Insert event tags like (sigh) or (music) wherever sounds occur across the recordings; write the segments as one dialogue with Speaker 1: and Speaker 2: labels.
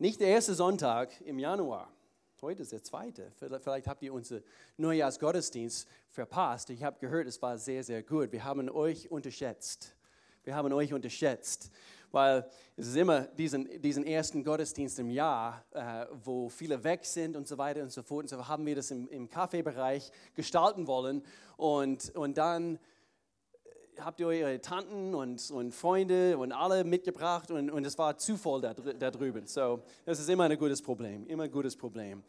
Speaker 1: Nicht der erste Sonntag im Januar. Heute ist der zweite. Vielleicht habt ihr unseren Neujahrsgottesdienst verpasst. Ich habe gehört, es war sehr, sehr gut. Wir haben euch unterschätzt. Wir haben euch unterschätzt, weil es ist immer diesen, diesen ersten Gottesdienst im Jahr, äh, wo viele weg sind und so weiter und so fort. Und so haben wir das im, im Kaffeebereich gestalten wollen. Und, und dann habt ihr eure Tanten und, und Freunde und alle mitgebracht und, und es war zu voll da, da drüben. So, das ist immer ein gutes Problem, immer ein gutes Problem.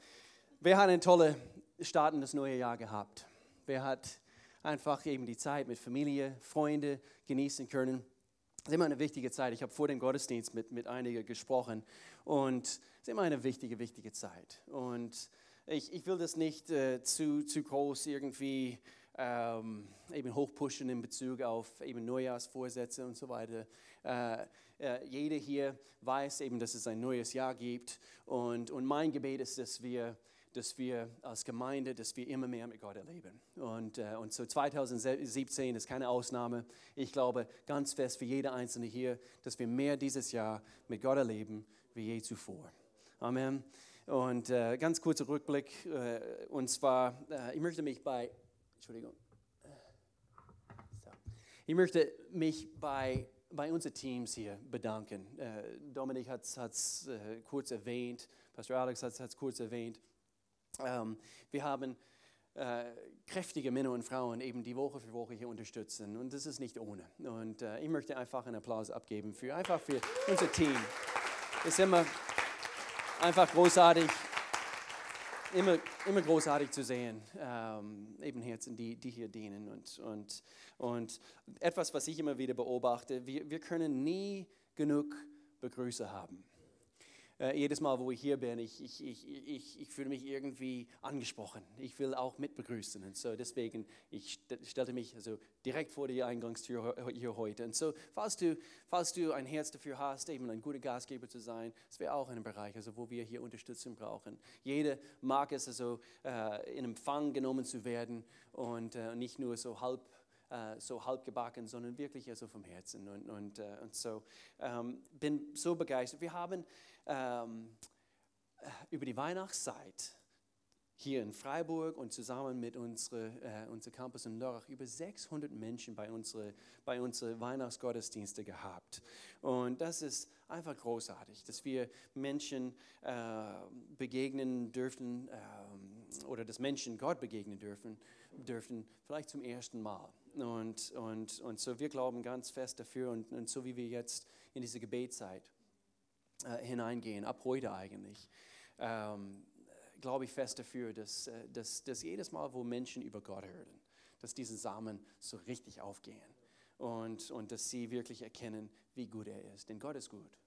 Speaker 1: Wer hat eine tolle Start in das neue Jahr gehabt? Wer hat einfach eben die Zeit mit Familie, Freunde genießen können? Das ist immer eine wichtige Zeit. Ich habe vor dem Gottesdienst mit, mit einigen gesprochen und es ist immer eine wichtige, wichtige Zeit. Und ich, ich will das nicht äh, zu, zu groß irgendwie ähm, eben hochpushen in Bezug auf eben Neujahrsvorsätze und so weiter. Äh, äh, jeder hier weiß eben, dass es ein neues Jahr gibt und, und mein Gebet ist, dass wir dass wir als Gemeinde, dass wir immer mehr mit Gott erleben. Und, äh, und so 2017 ist keine Ausnahme. Ich glaube ganz fest für jede Einzelne hier, dass wir mehr dieses Jahr mit Gott erleben wie je zuvor. Amen. Und äh, ganz kurzer Rückblick. Äh, und zwar, äh, ich möchte mich bei Entschuldigung. So. Ich möchte mich bei, bei unseren Teams hier bedanken. Äh, Dominik hat es äh, kurz erwähnt, Pastor Alex hat es kurz erwähnt. Ähm, wir haben äh, kräftige Männer und Frauen eben die Woche für Woche hier unterstützen und das ist nicht ohne. Und äh, ich möchte einfach einen Applaus abgeben für einfach für unser Team. Es ist immer einfach großartig immer, immer großartig zu sehen, ähm, eben Herzen, die, die hier dienen. Und, und, und etwas, was ich immer wieder beobachte, wir, wir können nie genug Begrüßer haben äh, jedes Mal, wo ich hier bin, ich, ich, ich, ich, ich fühle mich irgendwie angesprochen. Ich will auch mitbegrüßen. Und so deswegen, ich stellte mich also direkt vor die Eingangstür hier heute. Und so, falls du, falls du ein Herz dafür hast, eben ein guter Gastgeber zu sein, das wäre auch ein Bereich, also wo wir hier Unterstützung brauchen. Jeder mag es also äh, in Empfang genommen zu werden und äh, nicht nur so halb äh, so halbgebacken, sondern wirklich also vom Herzen. Und, und, uh, und so ähm, bin so begeistert. Wir haben ähm, äh, über die Weihnachtszeit hier in Freiburg und zusammen mit unserem äh, unser Campus in Lörrach über 600 Menschen bei unseren bei unsere Weihnachtsgottesdienste gehabt. Und das ist einfach großartig, dass wir Menschen äh, begegnen dürfen äh, oder dass Menschen Gott begegnen dürfen, dürfen, vielleicht zum ersten Mal. Und, und, und so wir glauben ganz fest dafür und, und so wie wir jetzt in diese Gebetszeit äh, hineingehen, ab heute eigentlich, ähm, glaube ich fest dafür, dass, äh, dass, dass jedes Mal, wo Menschen über Gott hören, dass diese Samen so richtig aufgehen und, und dass sie wirklich erkennen, wie gut er ist. Denn Gott ist gut.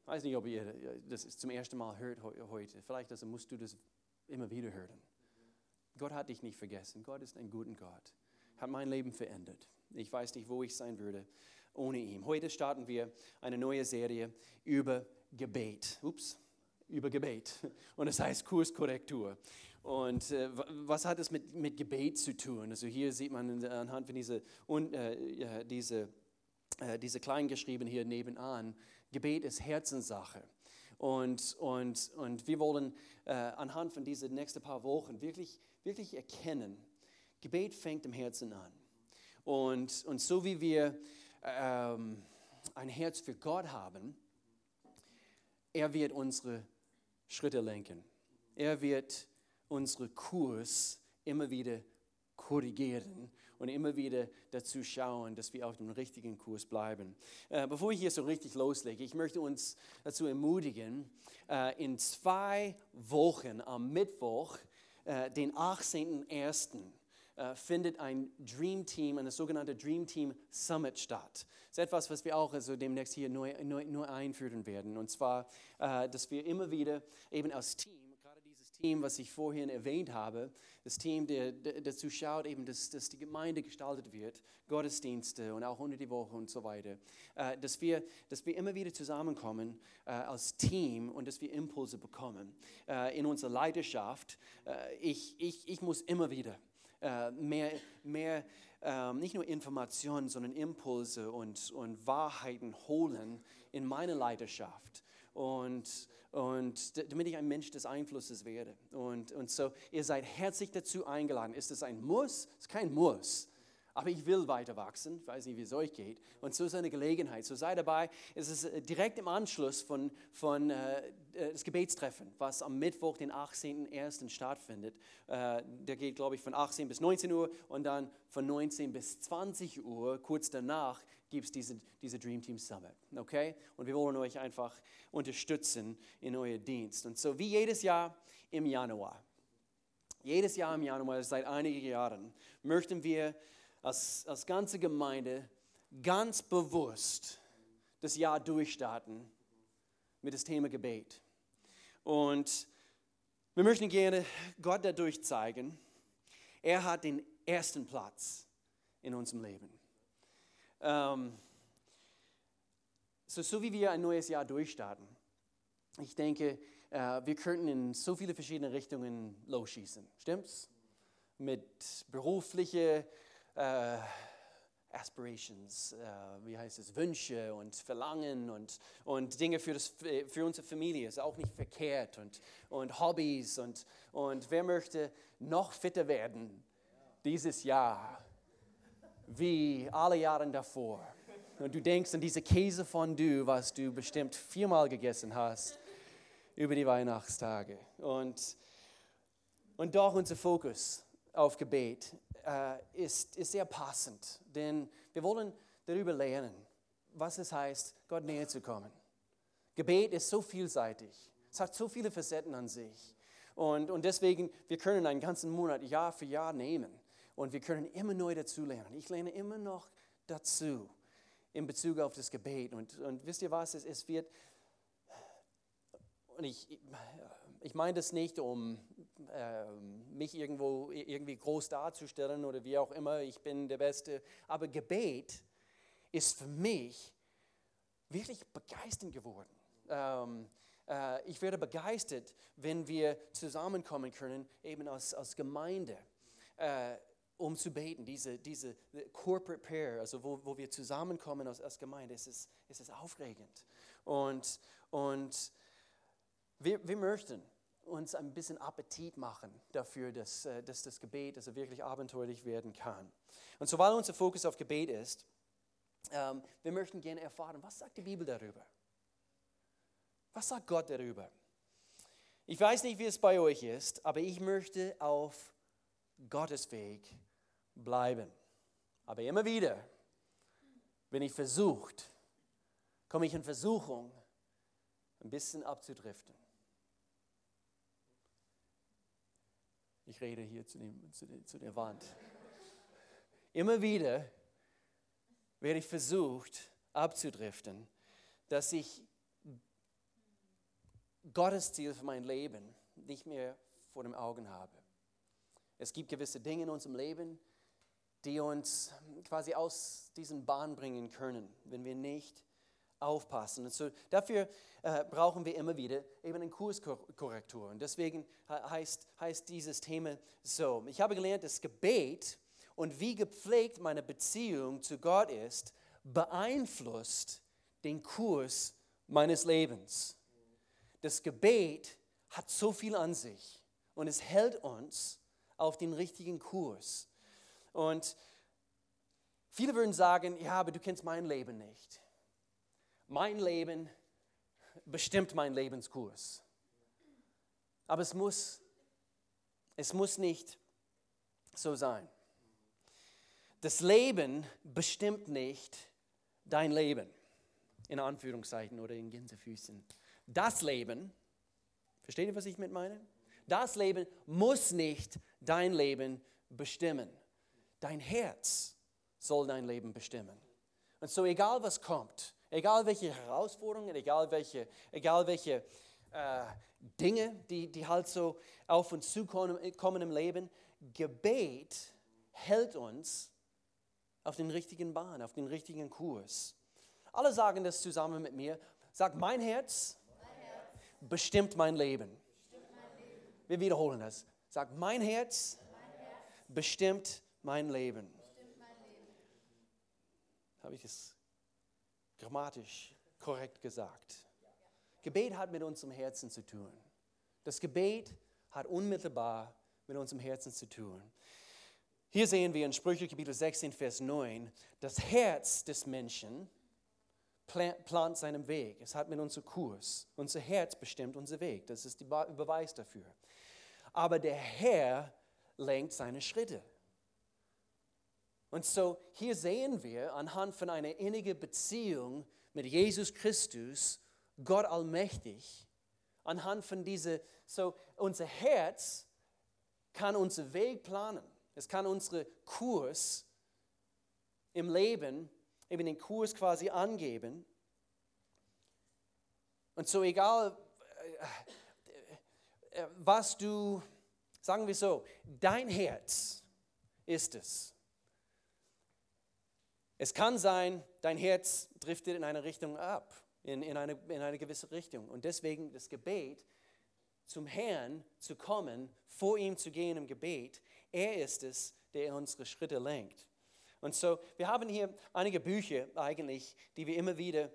Speaker 1: Ich weiß nicht, ob ihr das zum ersten Mal hört heute. Vielleicht also musst du das immer wieder hören. Gott hat dich nicht vergessen. Gott ist ein guter Gott. Hat mein Leben verändert. Ich weiß nicht, wo ich sein würde ohne ihn. Heute starten wir eine neue Serie über Gebet. Ups, über Gebet. Und es heißt Kurskorrektur. Und äh, was hat es mit, mit Gebet zu tun? Also hier sieht man anhand von dieser, und, äh, diese, äh, diese Kleingeschrieben hier nebenan, Gebet ist Herzenssache. Und, und, und wir wollen äh, anhand von diesen nächsten paar Wochen wirklich, wirklich erkennen, Gebet fängt im Herzen an. Und, und so wie wir ähm, ein Herz für Gott haben, er wird unsere Schritte lenken. Er wird unseren Kurs immer wieder korrigieren und immer wieder dazu schauen, dass wir auf dem richtigen Kurs bleiben. Äh, bevor ich hier so richtig loslege, ich möchte uns dazu ermutigen, äh, in zwei Wochen am Mittwoch, äh, den 18.01., äh, findet ein Dream Team, eine sogenannte Dream Team Summit statt. Das ist etwas, was wir auch also demnächst hier neu, neu, neu einführen werden. Und zwar, äh, dass wir immer wieder eben als Team, gerade dieses Team, was ich vorhin erwähnt habe, das Team, der, der dazu schaut, eben, dass, dass die Gemeinde gestaltet wird, Gottesdienste und auch unter die Woche und so weiter, äh, dass, wir, dass wir immer wieder zusammenkommen als Team und dass wir Impulse bekommen in unserer Leidenschaft. ich, ich, ich muss immer wieder äh, mehr, mehr ähm, nicht nur Informationen, sondern Impulse und, und Wahrheiten holen in meine Leidenschaft. und, und damit ich ein Mensch des Einflusses werde. Und, und so, ihr seid herzlich dazu eingeladen. Ist es ein Muss? Es ist kein Muss. Aber ich will weiter wachsen. Ich weiß nicht, wie es euch geht. Und so ist eine Gelegenheit. So sei dabei. Es ist äh, direkt im Anschluss von, von äh, äh, das Gebetstreffen, was am Mittwoch, den 18.01. stattfindet. Äh, der geht, glaube ich, von 18 bis 19 Uhr und dann von 19 bis 20 Uhr, kurz danach, gibt es diese, diese Dream Team Summit. Okay? Und wir wollen euch einfach unterstützen in euer Dienst. Und so wie jedes Jahr im Januar, jedes Jahr im Januar, seit einigen Jahren, möchten wir als, als ganze Gemeinde ganz bewusst das Jahr durchstarten mit dem Thema Gebet. Und wir möchten gerne Gott dadurch zeigen, er hat den ersten Platz in unserem Leben. Ähm, so, so wie wir ein neues Jahr durchstarten, ich denke, äh, wir könnten in so viele verschiedene Richtungen losschießen. Stimmt's? Mit beruflichen äh, Aspirations, äh, wie heißt es, Wünsche und Verlangen und, und Dinge für, das, für unsere Familie ist auch nicht verkehrt und, und Hobbys und, und wer möchte noch fitter werden dieses Jahr wie alle Jahre davor. Und du denkst an diese Käsefondue, was du bestimmt viermal gegessen hast über die Weihnachtstage. Und, und doch unser Fokus auf Gebet äh, ist, ist sehr passend, denn wir wollen darüber lernen, was es heißt, Gott näher zu kommen. Gebet ist so vielseitig, es hat so viele Facetten an sich. Und, und deswegen, wir können einen ganzen Monat Jahr für Jahr nehmen und wir können immer neu dazu lernen. Ich lerne immer noch dazu in Bezug auf das Gebet. Und, und wisst ihr was, es, es wird, und ich, ich meine das nicht, um äh, mich irgendwo irgendwie groß darzustellen oder wie auch immer, ich bin der Beste. Aber Gebet ist für mich wirklich begeisternd geworden. Ähm, äh, ich werde begeistert, wenn wir zusammenkommen können, eben als, als Gemeinde, äh, um zu beten. Diese, diese Corporate Prayer, also wo, wo wir zusammenkommen als, als Gemeinde, es ist, es ist aufregend. Und, und wir, wir möchten uns ein bisschen Appetit machen dafür, dass, äh, dass das Gebet also wirklich abenteuerlich werden kann. Und so, weil unser Fokus auf Gebet ist, ähm, wir möchten gerne erfahren, was sagt die Bibel darüber? Was sagt Gott darüber? Ich weiß nicht, wie es bei euch ist, aber ich möchte auf Gottes Weg bleiben. Aber immer wieder, wenn ich versucht, komme ich in Versuchung, ein bisschen abzudriften. Ich rede hier zu, dem, zu, der, zu der Wand. Immer wieder werde ich versucht abzudriften, dass ich Gottes Ziel für mein Leben nicht mehr vor den Augen habe. Es gibt gewisse Dinge in unserem Leben, die uns quasi aus diesen Bahn bringen können, wenn wir nicht aufpassen. Und so dafür äh, brauchen wir immer wieder eben eine Kurskorrektur. Und deswegen heißt, heißt dieses Thema so. Ich habe gelernt, das Gebet und wie gepflegt meine Beziehung zu Gott ist, beeinflusst den Kurs meines Lebens. Das Gebet hat so viel an sich und es hält uns auf den richtigen Kurs. Und viele würden sagen, ja, aber du kennst mein Leben nicht. Mein Leben bestimmt meinen Lebenskurs. Aber es muss, es muss nicht so sein. Das Leben bestimmt nicht dein Leben, in Anführungszeichen oder in Gänsefüßen. Das Leben, versteht ihr, was ich mit meine? Das Leben muss nicht dein Leben bestimmen. Dein Herz soll dein Leben bestimmen. Und so egal was kommt, Egal welche Herausforderungen, egal welche, egal welche äh, Dinge, die, die halt so auf uns zukommen kommen im Leben, Gebet hält uns auf den richtigen Bahn, auf den richtigen Kurs. Alle sagen das zusammen mit mir. Sag, mein Herz, mein Herz bestimmt, mein Leben. bestimmt mein Leben. Wir wiederholen das. Sag, mein Herz, mein Herz bestimmt mein Leben. Habe ich das grammatisch korrekt gesagt. Gebet hat mit unserem Herzen zu tun. Das Gebet hat unmittelbar mit unserem Herzen zu tun. Hier sehen wir in Sprüche Kapitel 16, Vers 9, das Herz des Menschen plant seinen Weg. Es hat mit unserem Kurs. Unser Herz bestimmt unseren Weg. Das ist der Beweis dafür. Aber der Herr lenkt seine Schritte. Und so hier sehen wir anhand von einer innigen Beziehung mit Jesus Christus, Gott allmächtig, anhand von dieser, so unser Herz kann unseren Weg planen. Es kann unseren Kurs im Leben, eben den Kurs quasi angeben. Und so egal, äh, äh, was du, sagen wir so, dein Herz ist es. Es kann sein, dein Herz driftet in eine Richtung ab, in, in, eine, in eine gewisse Richtung. Und deswegen das Gebet, zum Herrn zu kommen, vor ihm zu gehen im Gebet, er ist es, der unsere Schritte lenkt. Und so, wir haben hier einige Bücher eigentlich, die wir immer wieder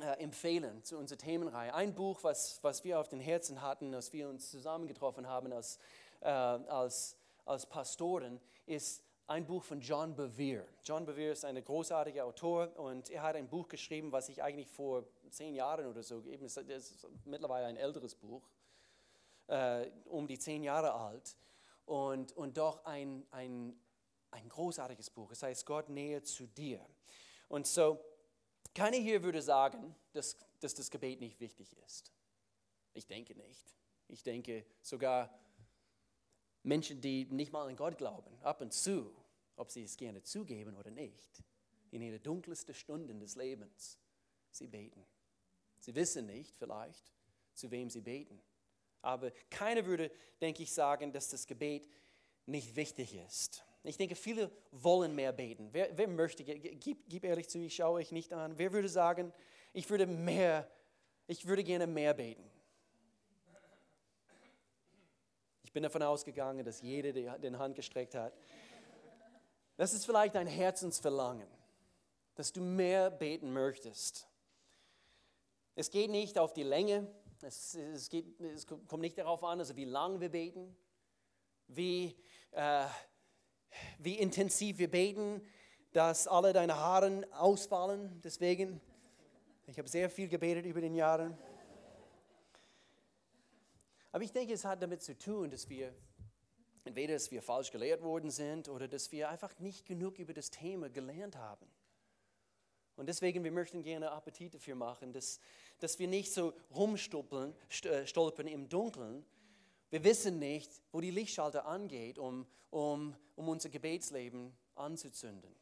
Speaker 1: äh, empfehlen zu unserer Themenreihe. Ein Buch, was, was wir auf den Herzen hatten, als wir uns zusammengetroffen haben als, äh, als, als Pastoren, ist ein Buch von John Bevere. John Bevere ist ein großartiger Autor und er hat ein Buch geschrieben, was ich eigentlich vor zehn Jahren oder so, eben ist, ist mittlerweile ein älteres Buch, äh, um die zehn Jahre alt und, und doch ein, ein, ein großartiges Buch. Es heißt Gott näher zu dir. Und so, keiner hier würde sagen, dass, dass das Gebet nicht wichtig ist. Ich denke nicht. Ich denke sogar, Menschen, die nicht mal an Gott glauben, ab und zu, ob sie es gerne zugeben oder nicht, in ihre dunkelsten Stunden des Lebens, sie beten. Sie wissen nicht vielleicht, zu wem sie beten. Aber keiner würde, denke ich, sagen, dass das Gebet nicht wichtig ist. Ich denke, viele wollen mehr beten. Wer, wer möchte, gib, gib ehrlich zu, ich schaue euch nicht an. Wer würde sagen, ich würde mehr, ich würde gerne mehr beten? Ich bin davon ausgegangen, dass jeder die, den Hand gestreckt hat. Das ist vielleicht ein Herzensverlangen, dass du mehr beten möchtest. Es geht nicht auf die Länge, es, es, geht, es kommt nicht darauf an, also wie lang wir beten, wie, äh, wie intensiv wir beten, dass alle deine Haare ausfallen. Deswegen, ich habe sehr viel gebetet über den Jahren. Aber ich denke, es hat damit zu tun, dass wir entweder, dass wir falsch gelehrt worden sind oder dass wir einfach nicht genug über das Thema gelernt haben. Und deswegen, wir möchten gerne Appetit dafür machen, dass, dass wir nicht so rumstolpern äh, im Dunkeln. Wir wissen nicht, wo die Lichtschalter angeht, um, um, um unser Gebetsleben anzuzünden.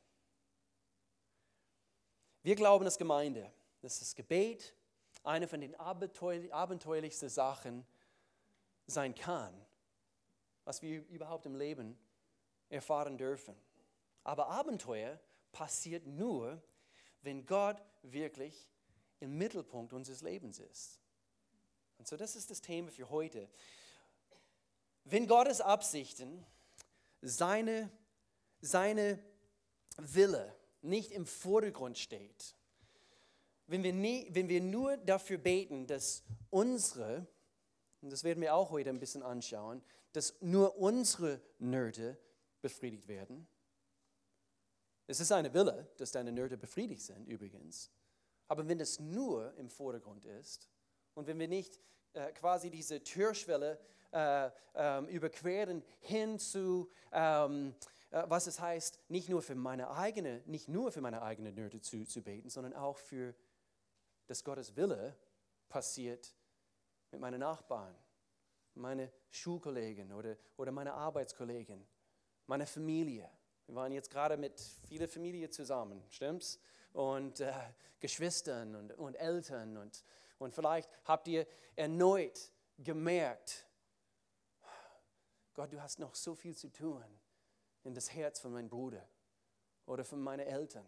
Speaker 1: Wir glauben als Gemeinde, dass das Gebet eine von den abenteuerlichsten Sachen ist, sein kann, was wir überhaupt im Leben erfahren dürfen. Aber Abenteuer passiert nur, wenn Gott wirklich im Mittelpunkt unseres Lebens ist. Und so, das ist das Thema für heute. Wenn Gottes Absichten, seine, seine Wille nicht im Vordergrund steht, wenn wir, nie, wenn wir nur dafür beten, dass unsere und das werden wir auch heute ein bisschen anschauen, dass nur unsere Nöte befriedigt werden. Es ist eine Wille, dass deine Nöte befriedigt sind, übrigens. Aber wenn es nur im Vordergrund ist und wenn wir nicht äh, quasi diese Türschwelle äh, ähm, überqueren hin zu, ähm, äh, was es heißt, nicht nur für meine eigene, nicht nur für meine eigene Nöte zu, zu beten, sondern auch für, dass Gottes Wille passiert mit meinen Nachbarn, meine Schulkollegen oder, oder meine Arbeitskollegen, meine Familie. Wir waren jetzt gerade mit vielen Familien zusammen, stimmt's? Und äh, Geschwistern und, und Eltern. Und, und vielleicht habt ihr erneut gemerkt, Gott, du hast noch so viel zu tun in das Herz von meinem Bruder oder von meinen Eltern.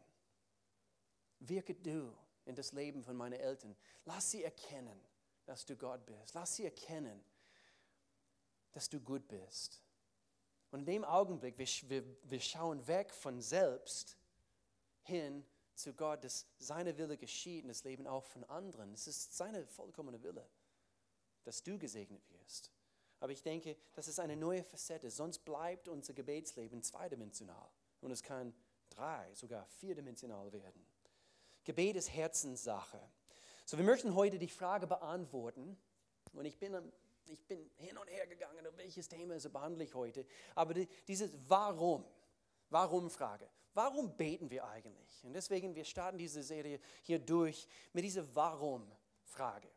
Speaker 1: Wirke du in das Leben von meinen Eltern. Lass sie erkennen, dass du Gott bist. Lass sie erkennen, dass du gut bist. Und in dem Augenblick, wir, wir, schauen weg von selbst hin zu Gott, dass seine Wille geschieht und das Leben auch von anderen. Es ist seine vollkommene Wille, dass du gesegnet wirst. Aber ich denke, das ist eine neue Facette. Sonst bleibt unser Gebetsleben zweidimensional. Und es kann drei, sogar vierdimensional werden. Gebet ist Herzenssache. So, wir möchten heute die Frage beantworten. Und ich bin, ich bin hin und her gegangen, welches Thema so behandle ich heute. Aber die, dieses Warum, Warum-Frage. Warum beten wir eigentlich? Und deswegen, wir starten diese Serie hier durch mit dieser Warum-Frage.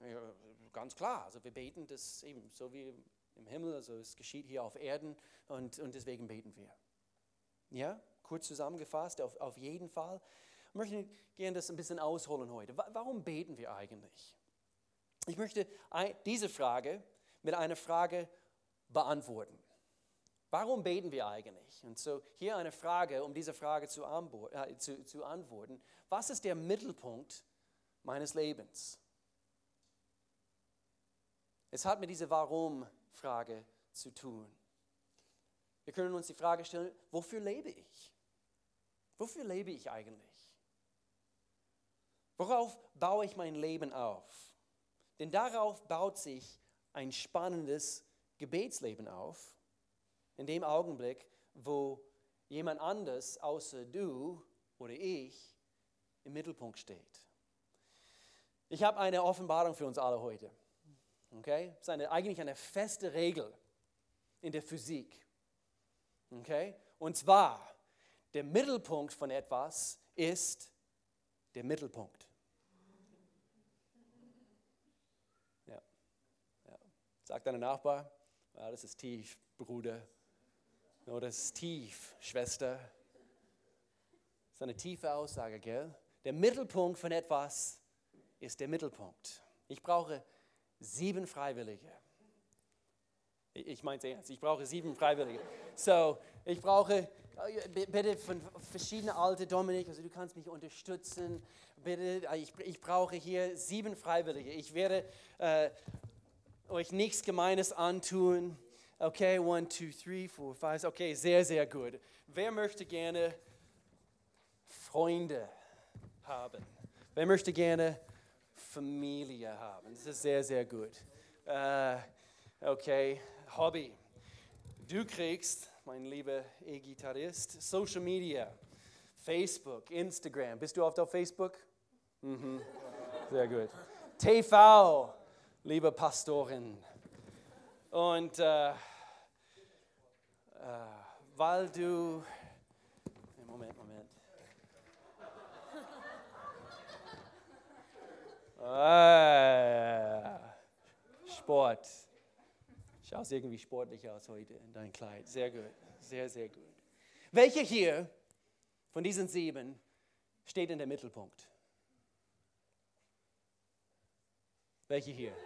Speaker 1: Ja, ganz klar, also wir beten das eben so wie im Himmel, also es geschieht hier auf Erden und, und deswegen beten wir. Ja, kurz zusammengefasst, auf, auf jeden Fall. Ich möchte gerne das ein bisschen ausholen heute. Warum beten wir eigentlich? Ich möchte diese Frage mit einer Frage beantworten. Warum beten wir eigentlich? Und so hier eine Frage, um diese Frage äh, zu antworten. Was ist der Mittelpunkt meines Lebens? Es hat mit dieser Warum-Frage zu tun. Wir können uns die Frage stellen, wofür lebe ich? Wofür lebe ich eigentlich? Worauf baue ich mein Leben auf? Denn darauf baut sich ein spannendes Gebetsleben auf in dem Augenblick, wo jemand anders außer du oder ich im Mittelpunkt steht. Ich habe eine Offenbarung für uns alle heute. Okay? Das ist eine, eigentlich eine feste Regel in der Physik. Okay? Und zwar, der Mittelpunkt von etwas ist der Mittelpunkt. Ja. Ja. Sagt deine Nachbar, ja, das ist tief, Bruder. Oh, das ist tief, Schwester. Das ist eine tiefe Aussage, gell? Der Mittelpunkt von etwas ist der Mittelpunkt. Ich brauche sieben Freiwillige. Ich meine es ernst, ich brauche sieben Freiwillige. So, ich brauche bitte von verschiedenen Alte, Dominik, also du kannst mich unterstützen. Bitte, ich, ich brauche hier sieben Freiwillige. Ich werde äh, euch nichts Gemeines antun. Okay, one, two, three, four, five. Okay, sehr, sehr gut. Wer möchte gerne Freunde haben? Wer möchte gerne Familie haben? Das ist sehr, sehr gut. Uh, okay, Hobby. Du kriegst, mein lieber E-Gitarrist, Social Media, Facebook, Instagram. Bist du oft auf Facebook? Mhm. Sehr gut. TV, liebe Pastorin. Und äh, äh, weil du, Moment, Moment. Äh, Sport. Schaust irgendwie sportlich aus heute in dein Kleid. Sehr gut, sehr, sehr gut. Welche hier von diesen sieben steht in der Mittelpunkt? Welche hier?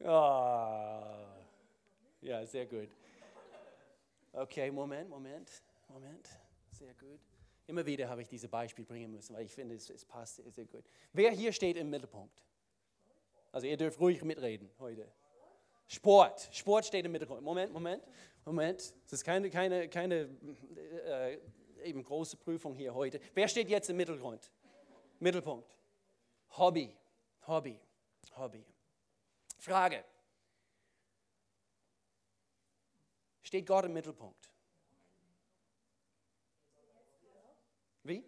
Speaker 1: Oh. Ja, sehr gut. Okay, Moment, Moment, Moment. Sehr gut. Immer wieder habe ich diese Beispiel bringen müssen, weil ich finde, es, es passt sehr, sehr gut. Wer hier steht im Mittelpunkt? Also ihr dürft ruhig mitreden heute. Sport. Sport steht im Mittelpunkt. Moment, Moment, Moment. Das ist keine, keine, keine äh, eben große Prüfung hier heute. Wer steht jetzt im Mittelgrund? Mittelpunkt. Hobby. Hobby. Hobby. Frage. Steht Gott im Mittelpunkt? Wie?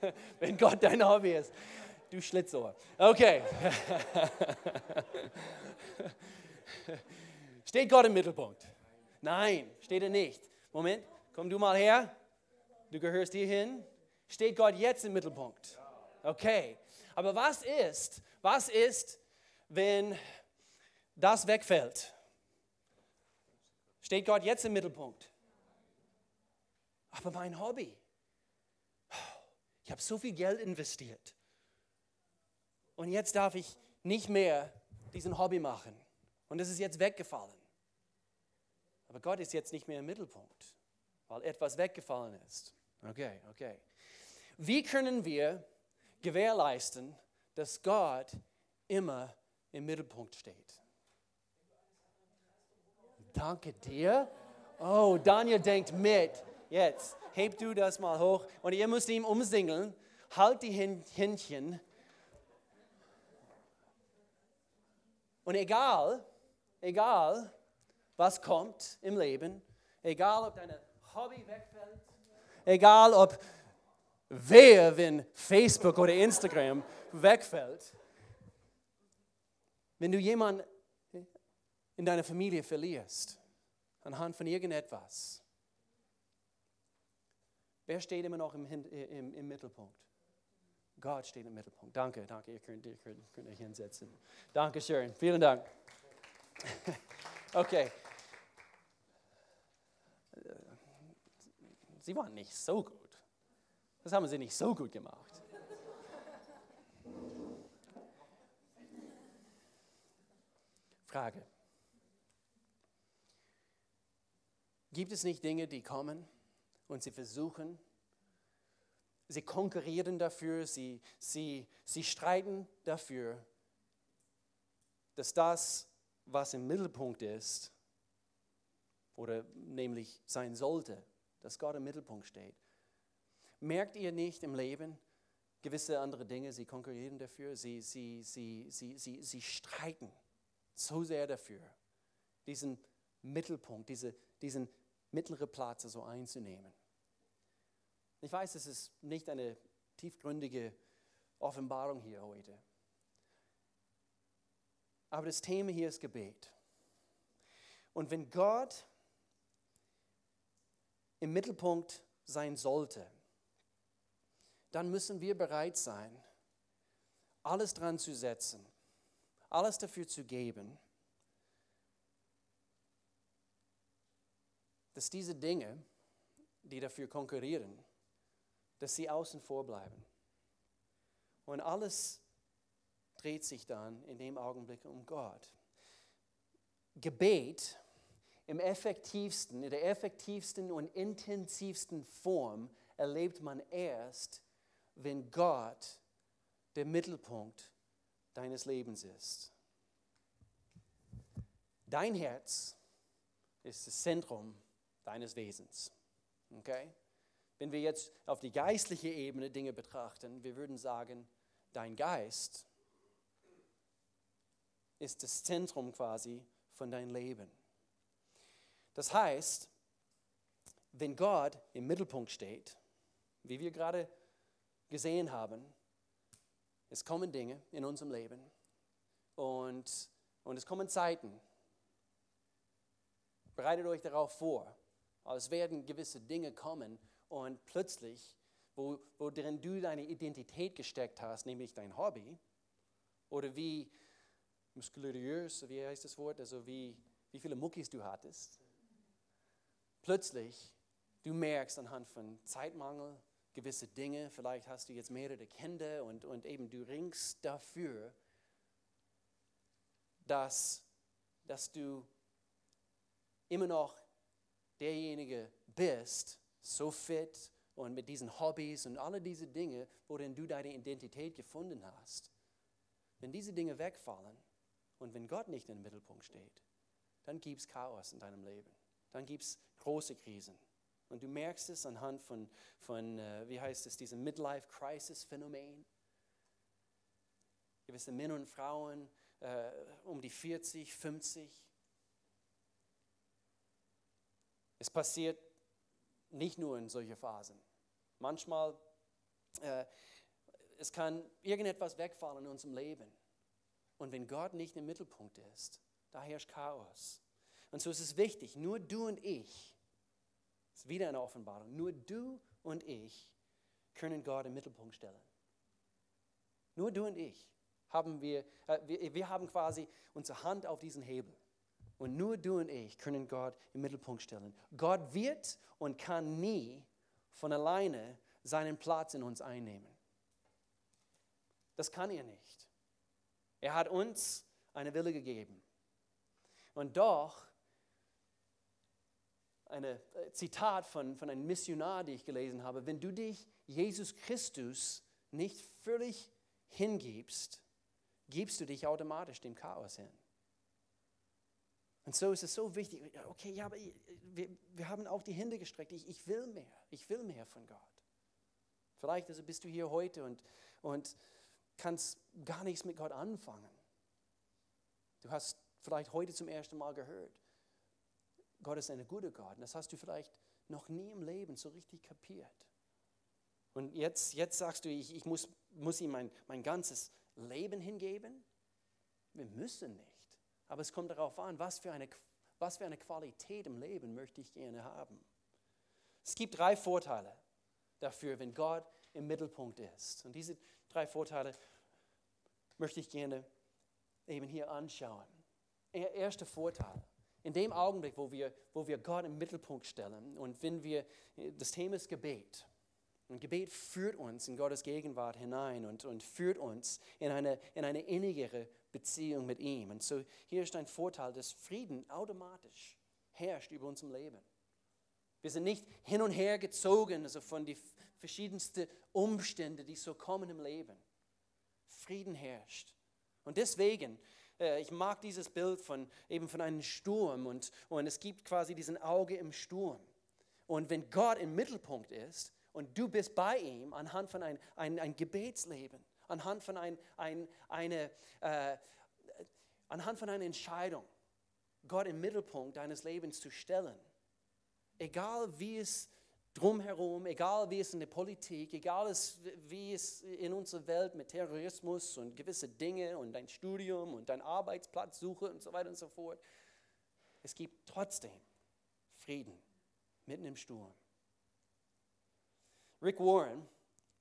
Speaker 1: (laughs) Wenn Gott dein Hobby ist. Du Schlitzohr. Okay. (laughs) Steht Gott im Mittelpunkt? Nein, steht er nicht. Moment, komm du mal her. Du gehörst hier hin. Steht Gott jetzt im Mittelpunkt? Okay. Aber was ist, was ist, wenn das wegfällt, steht Gott jetzt im Mittelpunkt. Aber mein Hobby, ich habe so viel Geld investiert. Und jetzt darf ich nicht mehr diesen Hobby machen. Und es ist jetzt weggefallen. Aber Gott ist jetzt nicht mehr im Mittelpunkt, weil etwas weggefallen ist. Okay, okay. Wie können wir gewährleisten, dass Gott immer im Mittelpunkt steht. Danke dir. Oh, Daniel denkt mit. Jetzt, heb du das mal hoch und ihr müsst ihm umsingeln. Halt die Händchen. Und egal, egal, was kommt im Leben, egal ob dein Hobby wegfällt, egal ob wer, wenn Facebook oder Instagram wegfällt, wenn du jemanden in deiner Familie verlierst, anhand von irgendetwas, wer steht immer noch im, im, im Mittelpunkt? Gott steht im Mittelpunkt. Danke, danke, ihr könnt, ihr könnt, könnt euch hinsetzen. Dankeschön, vielen Dank. (laughs) Okay. Sie waren nicht so gut. Das haben sie nicht so gut gemacht. Frage. Gibt es nicht Dinge, die kommen und sie versuchen, sie konkurrieren dafür, sie, sie, sie streiten dafür, dass das, was im Mittelpunkt ist, oder nämlich sein sollte, dass Gott im Mittelpunkt steht. Merkt ihr nicht im Leben gewisse andere Dinge, sie konkurrieren dafür, sie, sie, sie, sie, sie, sie streiten so sehr dafür, diesen Mittelpunkt, diese, diesen mittleren Platz so einzunehmen. Ich weiß, es ist nicht eine tiefgründige Offenbarung hier heute. Aber das Thema hier ist Gebet. Und wenn Gott im Mittelpunkt sein sollte, dann müssen wir bereit sein, alles dran zu setzen, alles dafür zu geben, dass diese Dinge, die dafür konkurrieren, dass sie außen vor bleiben. Und alles dreht sich dann in dem Augenblick um Gott. Gebet im effektivsten, in der effektivsten und intensivsten Form erlebt man erst, wenn Gott der Mittelpunkt deines Lebens ist. Dein Herz ist das Zentrum deines Wesens. Okay? Wenn wir jetzt auf die geistliche Ebene Dinge betrachten, wir würden sagen, dein Geist ist das Zentrum quasi von deinem Leben. Das heißt, wenn Gott im Mittelpunkt steht, wie wir gerade gesehen haben, es kommen Dinge in unserem Leben und, und es kommen Zeiten. Bereitet euch darauf vor. Es werden gewisse Dinge kommen und plötzlich, wo, wo drin du deine Identität gesteckt hast, nämlich dein Hobby, oder wie muskulös, wie heißt das Wort, also wie, wie viele Muckis du hattest, plötzlich du merkst anhand von Zeitmangel, gewisse Dinge, vielleicht hast du jetzt mehrere Kinder und, und eben du ringst dafür, dass, dass du immer noch derjenige bist, so fit und mit diesen Hobbys und alle diese Dinge, worin du deine Identität gefunden hast. Wenn diese Dinge wegfallen und wenn Gott nicht im Mittelpunkt steht, dann gibt es Chaos in deinem Leben. Dann gibt es große Krisen. Und du merkst es anhand von, von äh, wie heißt es, diesem Midlife-Crisis-Phänomen. Gewisse Männer und Frauen äh, um die 40, 50. Es passiert nicht nur in solchen Phasen. Manchmal, äh, es kann irgendetwas wegfallen in unserem Leben. Und wenn Gott nicht im Mittelpunkt ist, da herrscht Chaos. Und so ist es wichtig, nur du und ich ist wieder eine Offenbarung. Nur du und ich können Gott im Mittelpunkt stellen. Nur du und ich haben wir, äh, wir, wir haben quasi unsere Hand auf diesen Hebel. Und nur du und ich können Gott im Mittelpunkt stellen. Gott wird und kann nie von alleine seinen Platz in uns einnehmen. Das kann er nicht. Er hat uns eine Wille gegeben. Und doch ein äh, Zitat von, von einem Missionar, die ich gelesen habe, wenn du dich Jesus Christus nicht völlig hingibst, gibst du dich automatisch dem Chaos hin. Und so ist es so wichtig, okay, ja, aber wir, wir haben auch die Hände gestreckt. Ich, ich will mehr, ich will mehr von Gott. Vielleicht also bist du hier heute und, und kannst gar nichts mit Gott anfangen. Du hast vielleicht heute zum ersten Mal gehört, Gott ist ein guter Gott. Und das hast du vielleicht noch nie im Leben so richtig kapiert. Und jetzt, jetzt sagst du, ich, ich muss, muss ihm mein, mein ganzes Leben hingeben? Wir müssen nicht. Aber es kommt darauf an, was für, eine, was für eine Qualität im Leben möchte ich gerne haben. Es gibt drei Vorteile dafür, wenn Gott im Mittelpunkt ist. Und diese drei Vorteile möchte ich gerne eben hier anschauen. Erster Vorteil. In dem Augenblick, wo wir, wo wir Gott im Mittelpunkt stellen und wenn wir, das Thema ist Gebet. Und Gebet führt uns in Gottes Gegenwart hinein und, und führt uns in eine, in eine innigere Beziehung mit ihm. Und so hier ist ein Vorteil, dass Frieden automatisch herrscht über unserem Leben. Wir sind nicht hin und her gezogen also von den verschiedensten Umständen, die so kommen im Leben. Frieden herrscht. Und deswegen, äh, ich mag dieses Bild von eben von einem Sturm und, und es gibt quasi diesen Auge im Sturm. Und wenn Gott im Mittelpunkt ist und du bist bei ihm anhand von einem ein, ein Gebetsleben, anhand von ein, ein, eine, äh, anhand von einer Entscheidung, Gott im Mittelpunkt deines Lebens zu stellen. Egal wie es drumherum, egal wie es in der Politik, egal wie es in unserer Welt mit Terrorismus und gewisse Dinge und dein Studium und dein Arbeitsplatzsuche und so weiter und so fort, es gibt trotzdem Frieden mitten im Sturm. Rick Warren,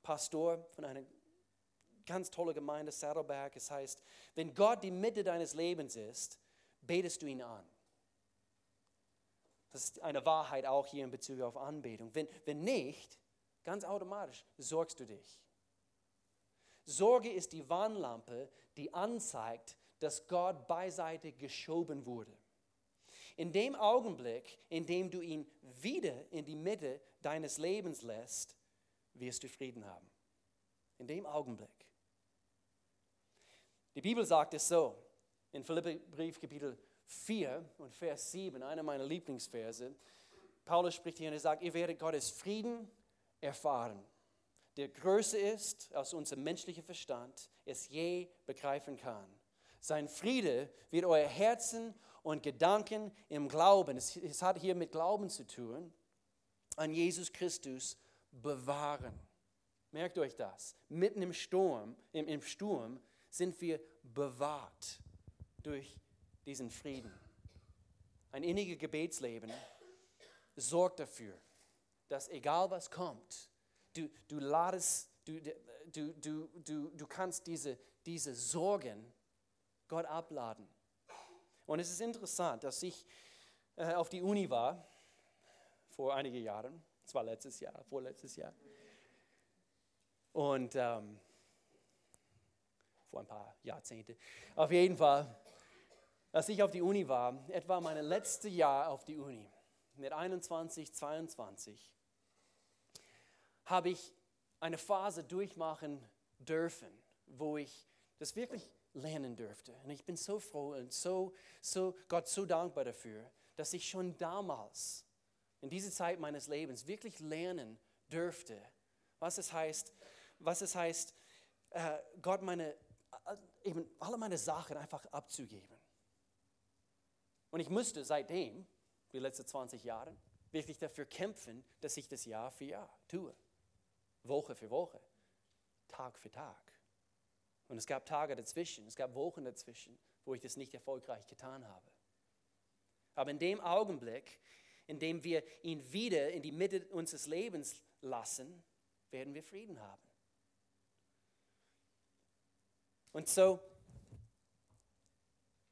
Speaker 1: Pastor von einer ganz tolle Gemeinde, Saddleback. Es heißt, wenn Gott die Mitte deines Lebens ist, betest du ihn an. Das ist eine Wahrheit auch hier in Bezug auf Anbetung. Wenn, wenn nicht, ganz automatisch sorgst du dich. Sorge ist die Warnlampe, die anzeigt, dass Gott beiseite geschoben wurde. In dem Augenblick, in dem du ihn wieder in die Mitte deines Lebens lässt, wirst du Frieden haben. In dem Augenblick. Die Bibel sagt es so, in Philipperbrief Kapitel 4 und Vers 7, einer meiner Lieblingsverse. Paulus spricht hier und er sagt, ihr werdet Gottes Frieden erfahren, der größer ist, als unser menschlicher Verstand es je begreifen kann. Sein Friede wird euer Herzen und Gedanken im Glauben, es, hat hier mit Glauben zu tun, an Jesus Christus bewahren. Merkt euch das. Mitten im Sturm, im, im Sturm sind wir bewahrt durch diesen Frieden. Ein inniges Gebetsleben sorgt dafür, dass egal was kommt, du, du ladest, du, du, du, du, du kannst diese, diese Sorgen Gott abladen. Und es ist interessant, dass ich äh, auf die Uni war vor einigen Jahren, es war letztes Jahr, vorletztes Jahr. Und ähm, vor ein paar Jahrzehnten. Auf jeden Fall, als ich auf die Uni war, etwa mein letztes Jahr auf die Uni, mit 21, 22, habe ich eine Phase durchmachen dürfen, wo ich das wirklich lernen dürfte. Und ich bin so froh und so, so Gott so dankbar dafür, dass ich schon damals, in dieser Zeit meines Lebens, wirklich lernen dürfte, was es heißt, was es heißt, äh, Gott meine eben alle meine Sachen einfach abzugeben. Und ich musste seitdem, die letzten 20 Jahre, wirklich dafür kämpfen, dass ich das Jahr für Jahr tue. Woche für Woche, Tag für Tag. Und es gab Tage dazwischen, es gab Wochen dazwischen, wo ich das nicht erfolgreich getan habe. Aber in dem Augenblick, in dem wir ihn wieder in die Mitte unseres Lebens lassen, werden wir Frieden haben. Und so,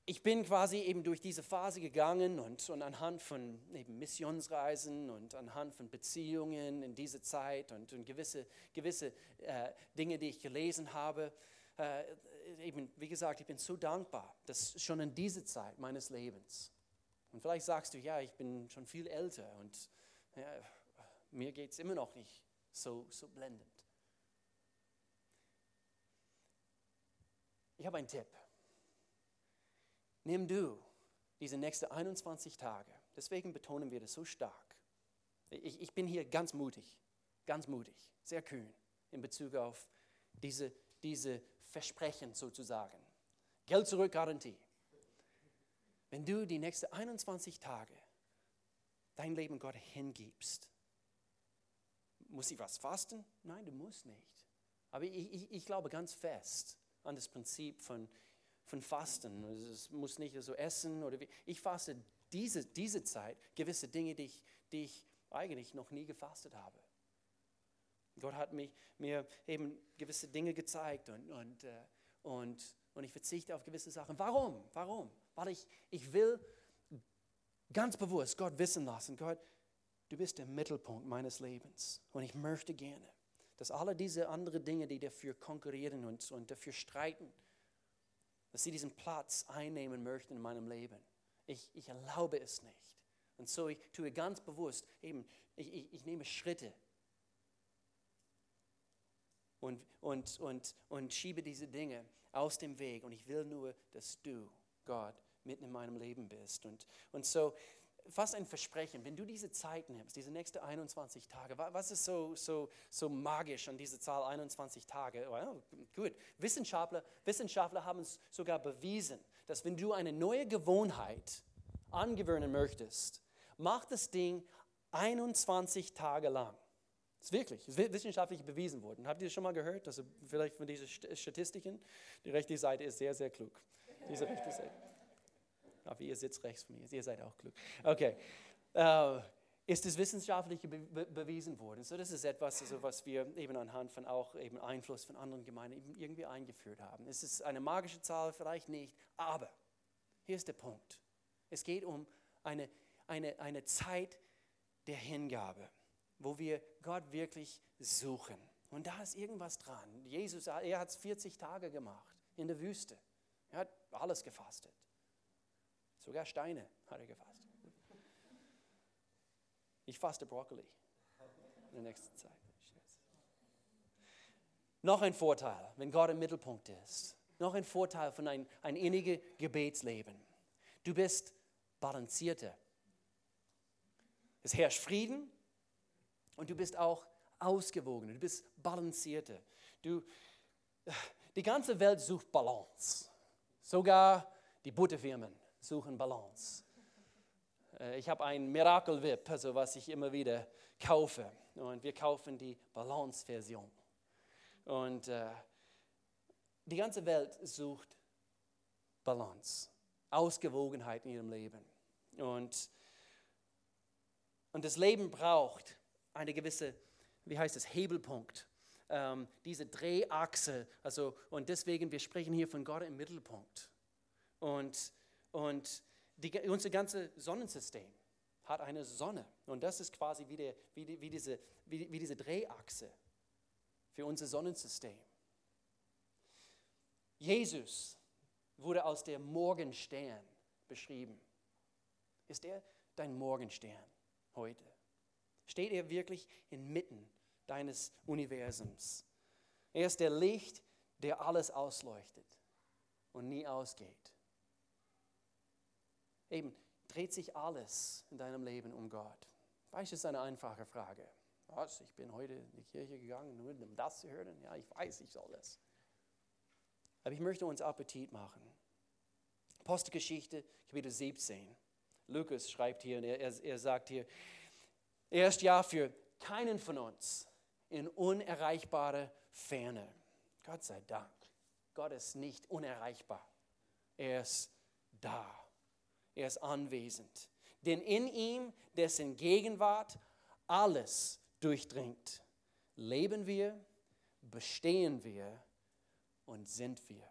Speaker 1: ich bin quasi eben durch diese Phase gegangen und, und anhand von eben Missionsreisen und anhand von Beziehungen in dieser Zeit und, und gewisse, gewisse äh, Dinge, die ich gelesen habe, äh, eben, wie gesagt, ich bin so dankbar, dass schon in dieser Zeit meines Lebens, und vielleicht sagst du, ja, ich bin schon viel älter und ja, mir geht es immer noch nicht so, so blendend. Ich habe einen Tipp. Nimm du diese nächsten 21 Tage, deswegen betonen wir das so stark. Ich, ich bin hier ganz mutig, ganz mutig, sehr kühn in Bezug auf diese, diese Versprechen sozusagen. Geld zurück Garantie. Wenn du die nächsten 21 Tage dein Leben Gott hingibst, muss ich was fasten? Nein, du musst nicht. Aber ich, ich, ich glaube ganz fest an das Prinzip von, von Fasten. Es muss nicht so essen oder wie. Ich faste diese, diese Zeit gewisse Dinge, die ich, die ich eigentlich noch nie gefastet habe. Gott hat mich, mir eben gewisse Dinge gezeigt und, und, äh, und, und ich verzichte auf gewisse Sachen. Warum? Warum? Weil ich, ich will ganz bewusst Gott wissen lassen, Gott, du bist der Mittelpunkt meines Lebens und ich möchte gerne, dass alle diese anderen Dinge, die dafür konkurrieren und, und dafür streiten, dass sie diesen Platz einnehmen möchten in meinem Leben. Ich, ich erlaube es nicht. Und so ich tue ganz bewusst, eben, ich, ich, ich nehme Schritte und, und, und, und schiebe diese Dinge aus dem Weg. Und ich will nur, dass du, Gott, mitten in meinem Leben bist. Und, und so fast ein Versprechen, wenn du diese Zeit nimmst, diese nächsten 21 Tage, was ist so, so, so magisch an dieser Zahl 21 Tage? Well, gut, Wissenschaftler, Wissenschaftler haben es sogar bewiesen, dass wenn du eine neue Gewohnheit angewöhnen möchtest, mach das Ding 21 Tage lang. Das ist wirklich, ist wissenschaftlich bewiesen worden. Habt ihr das schon mal gehört? Also vielleicht von diesen Statistiken? Die rechte Seite ist sehr, sehr klug. Diese rechte Seite. Aber ihr sitzt rechts von mir, ihr seid auch klug. Okay. Uh, ist es wissenschaftlich be bewiesen worden? So, das ist etwas, also, was wir eben anhand von auch eben Einfluss von anderen Gemeinden irgendwie eingeführt haben. Es ist eine magische Zahl, vielleicht nicht, aber hier ist der Punkt. Es geht um eine, eine, eine Zeit der Hingabe wo wir Gott wirklich suchen. Und da ist irgendwas dran. Jesus, er hat es 40 Tage gemacht in der Wüste. Er hat alles gefastet. Sogar Steine hat er gefastet. Ich faste Brokkoli in der nächsten Zeit. Noch ein Vorteil, wenn Gott im Mittelpunkt ist. Noch ein Vorteil von ein, ein inniges Gebetsleben. Du bist balancierter. Es herrscht Frieden und du bist auch ausgewogener, du bist balancierter. Du, die ganze Welt sucht Balance. Sogar die Butterfirmen suchen Balance. Äh, ich habe ein Miracle Whip, also was ich immer wieder kaufe. Und wir kaufen die Balance-Version. Und äh, die ganze Welt sucht Balance, Ausgewogenheit in ihrem Leben. Und, und das Leben braucht eine gewisse, wie heißt es, Hebelpunkt. Ähm, diese Drehachse. Also, und deswegen, wir sprechen hier von Gott im Mittelpunkt. Und, und die, unser ganzes Sonnensystem hat eine Sonne. Und das ist quasi wie, der, wie, die, wie, diese, wie, wie diese Drehachse für unser Sonnensystem. Jesus wurde als der Morgenstern beschrieben. Ist er dein Morgenstern heute? Steht er wirklich inmitten deines Universums? Er ist der Licht, der alles ausleuchtet und nie ausgeht. Eben, dreht sich alles in deinem Leben um Gott? Weißt du, es ist eine einfache Frage. Was, ich bin heute in die Kirche gegangen, nur um das zu hören? Ja, ich weiß, ich soll das. Aber ich möchte uns Appetit machen. Apostelgeschichte, Kapitel 17. Lukas schreibt hier, er, er sagt hier, er ist ja für keinen von uns in unerreichbare Ferne. Gott sei Dank. Gott ist nicht unerreichbar. Er ist da. Er ist anwesend. Denn in ihm, dessen Gegenwart alles durchdringt, leben wir, bestehen wir und sind wir.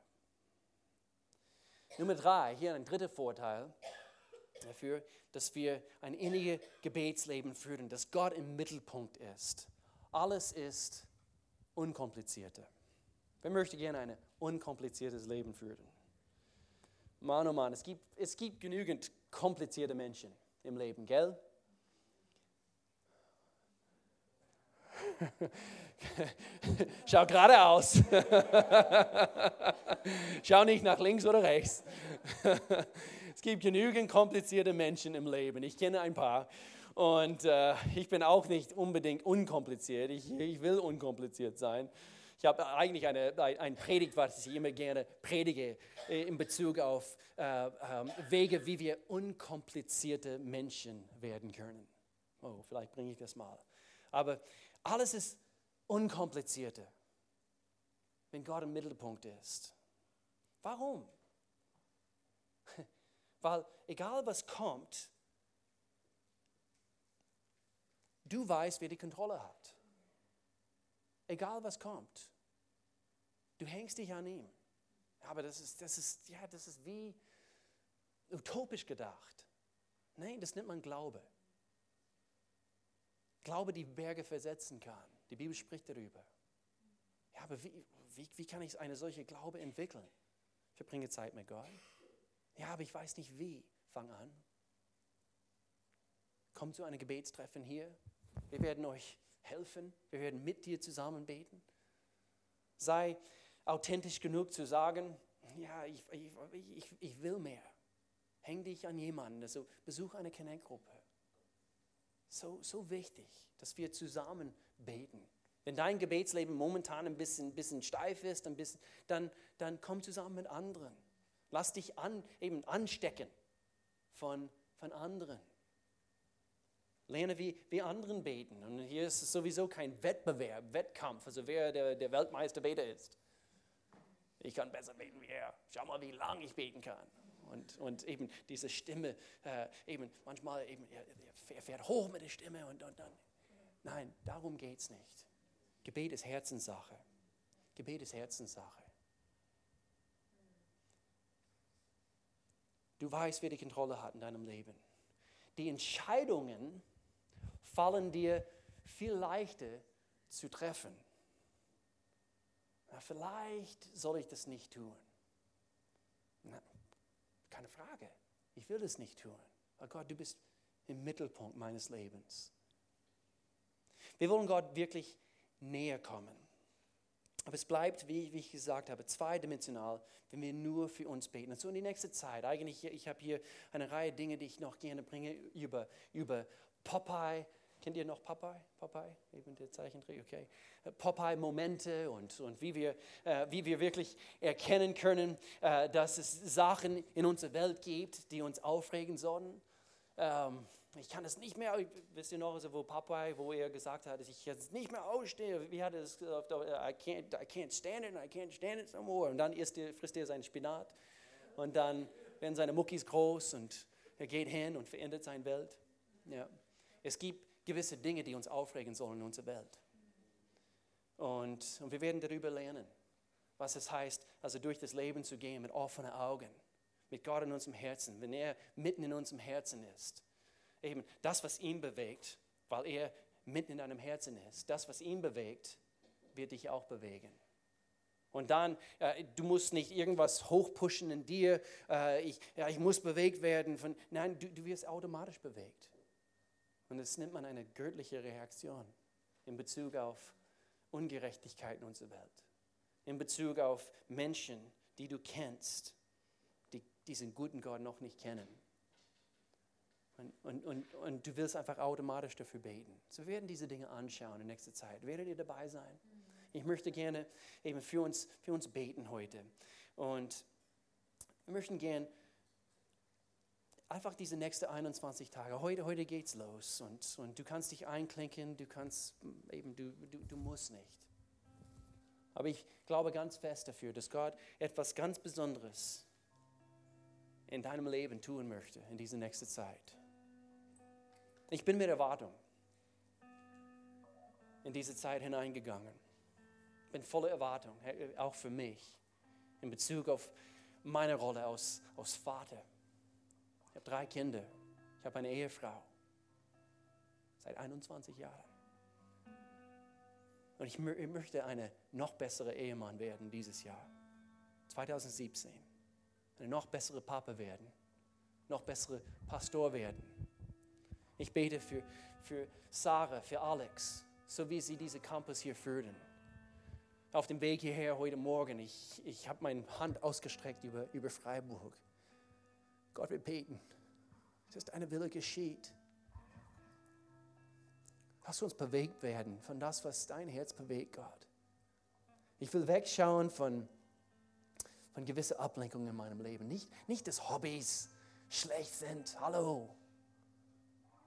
Speaker 1: Nummer drei, hier ein dritter Vorteil dafür, dass wir ein inniges Gebetsleben führen, dass Gott im Mittelpunkt ist. Alles ist unkomplizierter. Wer möchte gerne ein unkompliziertes Leben führen? Mann, oh Mann, es gibt, es gibt genügend komplizierte Menschen im Leben, gell? (laughs) Schau geradeaus. (laughs) Schau nicht nach links oder rechts. (laughs) es gibt genügend komplizierte Menschen im Leben. Ich kenne ein paar. Und äh, ich bin auch nicht unbedingt unkompliziert. Ich, ich will unkompliziert sein. Ich habe eigentlich eine, ein Predigt, was ich immer gerne predige, äh, in Bezug auf äh, äh, Wege, wie wir unkomplizierte Menschen werden können. Oh, vielleicht bringe ich das mal. Aber alles ist unkomplizierter, wenn Gott im Mittelpunkt ist. Warum? (laughs) Weil egal was kommt, du weißt, wer die Kontrolle hat. Egal was kommt, du hängst dich an ihm. Aber das ist, das ist, ja, das ist wie utopisch gedacht. Nein, das nennt man Glaube. Glaube, die Berge versetzen kann. Die Bibel spricht darüber. Ja, aber wie, wie, wie kann ich eine solche Glaube entwickeln? Ich verbringe Zeit mit Gott. Ja, aber ich weiß nicht wie. Fang an. Komm zu einem Gebetstreffen hier. Wir werden euch helfen. Wir werden mit dir zusammen beten. Sei authentisch genug zu sagen, ja, ich, ich, ich, ich will mehr. Häng dich an jemanden. Also besuch eine Connect-Gruppe. So, so wichtig, dass wir zusammen beten. Wenn dein Gebetsleben momentan ein bisschen, bisschen steif ist, ein bisschen, dann, dann komm zusammen mit anderen. Lass dich an, eben anstecken von, von anderen. Lerne, wie, wie anderen beten. Und hier ist es sowieso kein Wettbewerb, Wettkampf, also wer der, der Weltmeister Beter ist. Ich kann besser beten wie er. Schau mal, wie lange ich beten kann. Und, und eben diese Stimme, äh, eben manchmal eben, er, er, fährt hoch mit der Stimme und, und dann. Nein, darum geht es nicht. Gebet ist Herzenssache. Gebet ist Herzenssache. Du weißt, wer die Kontrolle hat in deinem Leben. Die Entscheidungen fallen dir viel leichter zu treffen. Na, vielleicht soll ich das nicht tun. Na, keine Frage. Ich will das nicht tun. Aber Gott, du bist im Mittelpunkt meines Lebens. Wir wollen Gott wirklich näher kommen. Aber es bleibt, wie, ich gesagt habe, zweidimensional, wenn wir nur für uns beten. Und so in die nächste Zeit, eigentlich, ich habe hier eine Reihe Dinge, die ich noch gerne bringe über, über Popeye. Kennt ihr noch Popeye? Popeye, eben der Zeichentrick, okay. Popeye-Momente und, und wie, wir, äh, wie wir wirklich erkennen können, äh, dass es Sachen in unserer Welt gibt, die uns aufregen sollen. Ähm, ich kann es nicht mehr, wisst ihr noch, also wo Popeye, wo er gesagt hat, dass ich jetzt nicht mehr ausstehe, wie hat er es gesagt, I can't, I can't stand it, I can't stand it no more. Und dann isst er, frisst er seinen Spinat und dann werden seine Muckis groß und er geht hin und verändert seine Welt. Ja. Es gibt gewisse Dinge, die uns aufregen sollen in unserer Welt. Und, und wir werden darüber lernen, was es heißt, also durch das Leben zu gehen mit offenen Augen, mit Gott in unserem Herzen, wenn er mitten in unserem Herzen ist eben das, was ihn bewegt, weil er mitten in deinem Herzen ist, das, was ihn bewegt, wird dich auch bewegen. Und dann, äh, du musst nicht irgendwas hochpushen in dir, äh, ich, ja, ich muss bewegt werden. Von, nein, du, du wirst automatisch bewegt. Und das nennt man eine göttliche Reaktion in Bezug auf Ungerechtigkeit in unserer Welt, in Bezug auf Menschen, die du kennst, die diesen guten Gott noch nicht kennen. Und, und, und, und du willst einfach automatisch dafür beten. So werden diese Dinge anschauen in nächster Zeit. Werdet ihr dabei sein? Ich möchte gerne eben für uns, für uns beten heute. Und wir möchten gerne einfach diese nächsten 21 Tage, heute, heute geht's los und, und du kannst dich einklinken, du kannst eben, du, du, du musst nicht. Aber ich glaube ganz fest dafür, dass Gott etwas ganz Besonderes in deinem Leben tun möchte in dieser nächsten Zeit. Ich bin mit Erwartung in diese Zeit hineingegangen. Bin voller Erwartung, auch für mich, in Bezug auf meine Rolle als, als Vater. Ich habe drei Kinder. Ich habe eine Ehefrau. Seit 21 Jahren. Und ich, möchte eine noch bessere Ehemann werden dieses Jahr. 2017. Eine noch bessere Papa werden. Noch bessere Pastor werden ich bete für, für Sarah, für Alex, so wie sie diese Campus hier führen. Auf dem Weg hierher heute Morgen, ich, ich habe meine Hand ausgestreckt über, über Freiburg. Gott, wir beten, dass deine Wille geschieht. Lass uns bewegt werden von das, was dein Herz bewegt, Gott. Ich will wegschauen von, von gewissen Ablenkungen in meinem Leben. Nicht, nicht, dass Hobbys schlecht sind. Hallo.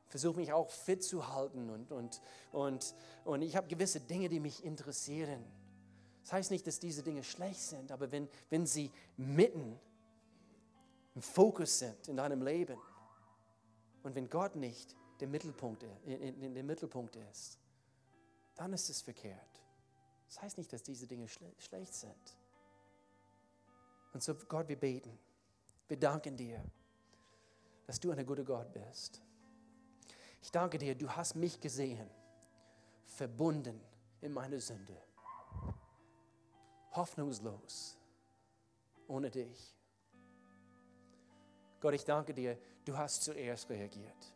Speaker 1: Versuche mich auch fit zu halten und, und, und, und ich habe gewisse Dinge, die mich interessieren. Das heißt nicht, dass diese Dinge schlecht sind, aber wenn, wenn sie mitten im Fokus sind in deinem Leben und wenn Gott nicht der Mittelpunkt, in, in, der Mittelpunkt ist, dann ist es verkehrt. Das heißt nicht, dass diese Dinge schle schlecht sind. Und so, Gott, wir beten. Wir danken dir, dass du ein guter Gott bist. Ich danke dir, du hast mich gesehen, verbunden in meine Sünde. Hoffnungslos, ohne dich. Gott, ich danke dir, du hast zuerst reagiert.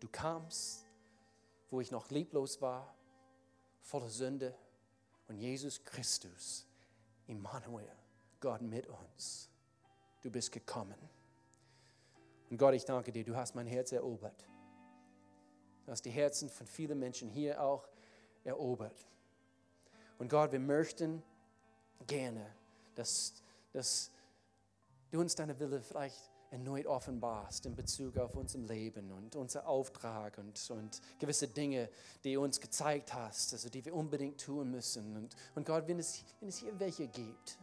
Speaker 1: Du kamst, wo ich noch lieblos war, voller Sünde. Und Jesus Christus, Immanuel, Gott mit uns. Du bist gekommen. Und Gott, ich danke dir, du hast mein Herz erobert. Du hast die Herzen von vielen Menschen hier auch erobert. Und Gott, wir möchten gerne, dass, dass du uns deine Wille vielleicht erneut offenbarst in Bezug auf unser Leben und unser Auftrag und, und gewisse Dinge, die du uns gezeigt hast, also die wir unbedingt tun müssen. Und, und Gott, wenn es, wenn es hier welche gibt,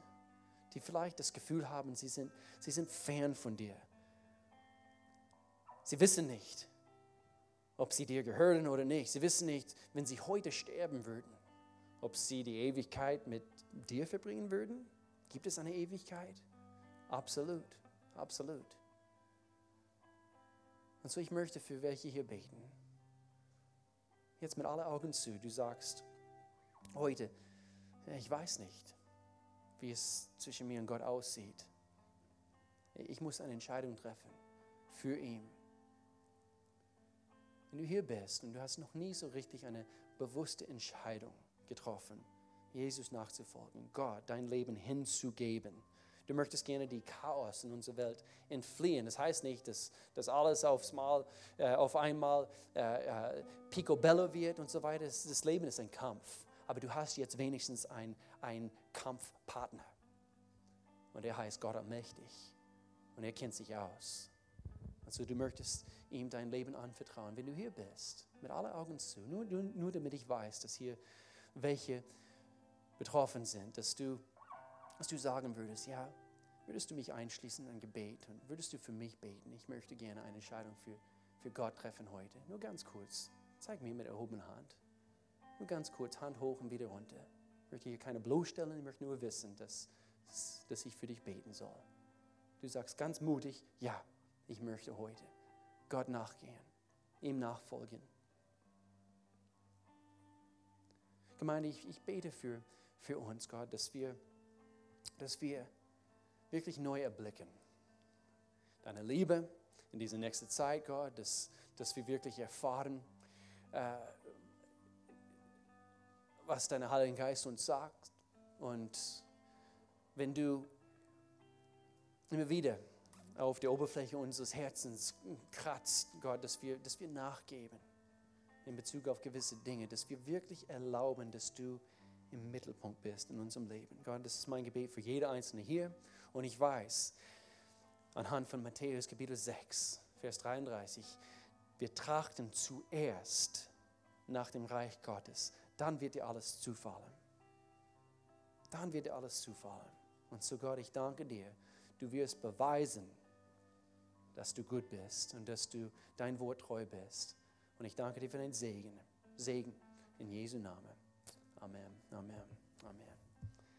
Speaker 1: die vielleicht das Gefühl haben, sie sind, sie sind fern von dir. Sie wissen nicht, ob sie dir gehören oder nicht. Sie wissen nicht, wenn sie heute sterben würden, ob sie die Ewigkeit mit dir verbringen würden. Gibt es eine Ewigkeit? Absolut. Absolut. Und so, ich möchte für welche hier beten. Jetzt mit allen Augen zu. Du sagst heute, ich weiß nicht, wie es zwischen mir und Gott aussieht. Ich muss eine Entscheidung treffen für ihn. Wenn du hier bist und du hast noch nie so richtig eine bewusste Entscheidung getroffen, Jesus nachzufolgen, Gott dein Leben hinzugeben, Du möchtest gerne die Chaos in unserer Welt entfliehen. Das heißt nicht, dass, dass alles aufs Mal, äh, auf einmal äh, äh, picobello wird und so weiter. Das, das, Leben ist ein Kampf. Aber du hast jetzt wenigstens einen Kampfpartner. Und er heißt Gott allmächtig. Und er kennt sich aus. Also du möchtest ihm dein Leben anvertrauen, wenn du hier bist, mit allen Augen zu. Nur, nur, nur damit ich weiß, dass hier welche betroffen sind, dass du dass du sagen würdest, ja, würdest du mich einschließen in ein Gebet und würdest du für mich beten? Ich möchte gerne eine Entscheidung für, für Gott treffen heute. Nur ganz kurz. Zeig mir mit erhobener Hand. Nur ganz kurz, Hand hoch und wieder runter. Ich möchte hier keine bloßstellen, ich möchte nur wissen, dass, dass ich für dich beten soll. Du sagst ganz mutig, ja, ich möchte heute Gott nachgehen, ihm nachfolgen. Gemeinde, ich, ich bete für, für uns, Gott, dass wir dass wir wirklich neu erblicken. Deine Liebe in dieser nächsten Zeit, Gott, dass, dass wir wirklich erfahren, äh, was dein Heiliger Geist uns sagt. Und wenn du immer wieder auf der Oberfläche unseres Herzens kratzt, Gott, dass wir, dass wir nachgeben in Bezug auf gewisse Dinge, dass wir wirklich erlauben, dass du im Mittelpunkt bist in unserem Leben. Gott, das ist mein Gebet für jede Einzelne hier. Und ich weiß, anhand von Matthäus Kapitel 6, Vers 33, wir trachten zuerst nach dem Reich Gottes. Dann wird dir alles zufallen. Dann wird dir alles zufallen. Und so Gott, ich danke dir, du wirst beweisen, dass du gut bist und dass du dein Wort treu bist. Und ich danke dir für deinen Segen. Segen in Jesu Namen. Amen. Amen.